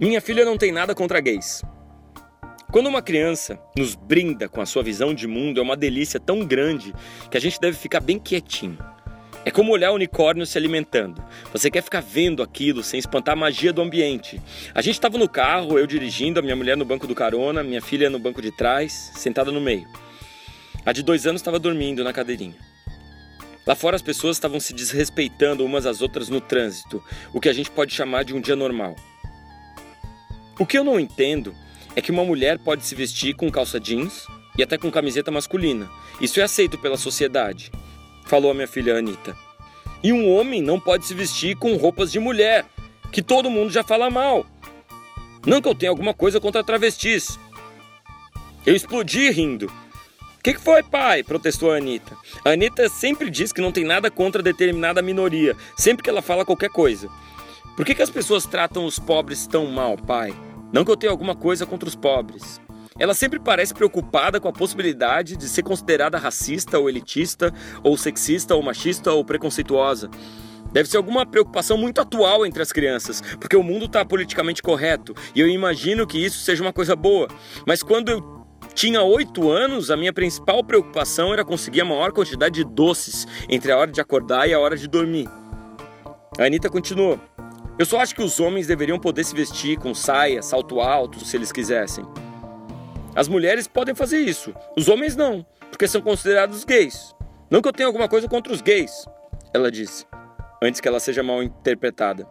Minha filha não tem nada contra gays. Quando uma criança nos brinda com a sua visão de mundo, é uma delícia tão grande que a gente deve ficar bem quietinho. É como olhar o unicórnio se alimentando. Você quer ficar vendo aquilo sem espantar a magia do ambiente. A gente estava no carro, eu dirigindo, a minha mulher no banco do carona, minha filha no banco de trás, sentada no meio. A de dois anos estava dormindo na cadeirinha. Lá fora as pessoas estavam se desrespeitando umas às outras no trânsito, o que a gente pode chamar de um dia normal. O que eu não entendo é que uma mulher pode se vestir com calça jeans e até com camiseta masculina. Isso é aceito pela sociedade, falou a minha filha Anita. E um homem não pode se vestir com roupas de mulher, que todo mundo já fala mal. Não que eu tenha alguma coisa contra travestis. Eu explodi rindo. O que, que foi, pai? protestou a Anitta. A Anitta sempre diz que não tem nada contra determinada minoria, sempre que ela fala qualquer coisa. Por que, que as pessoas tratam os pobres tão mal, pai? Não que eu tenha alguma coisa contra os pobres. Ela sempre parece preocupada com a possibilidade de ser considerada racista ou elitista, ou sexista ou machista ou preconceituosa. Deve ser alguma preocupação muito atual entre as crianças, porque o mundo está politicamente correto e eu imagino que isso seja uma coisa boa. Mas quando eu tinha oito anos, a minha principal preocupação era conseguir a maior quantidade de doces entre a hora de acordar e a hora de dormir. A Anitta continuou. Eu só acho que os homens deveriam poder se vestir com saia, salto alto, se eles quisessem. As mulheres podem fazer isso, os homens não, porque são considerados gays. Não que eu tenha alguma coisa contra os gays, ela disse, antes que ela seja mal interpretada.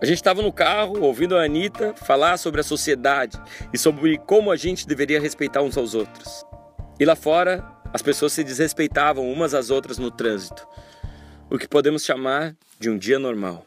A gente estava no carro ouvindo a Anitta falar sobre a sociedade e sobre como a gente deveria respeitar uns aos outros. E lá fora, as pessoas se desrespeitavam umas às outras no trânsito o que podemos chamar de um dia normal.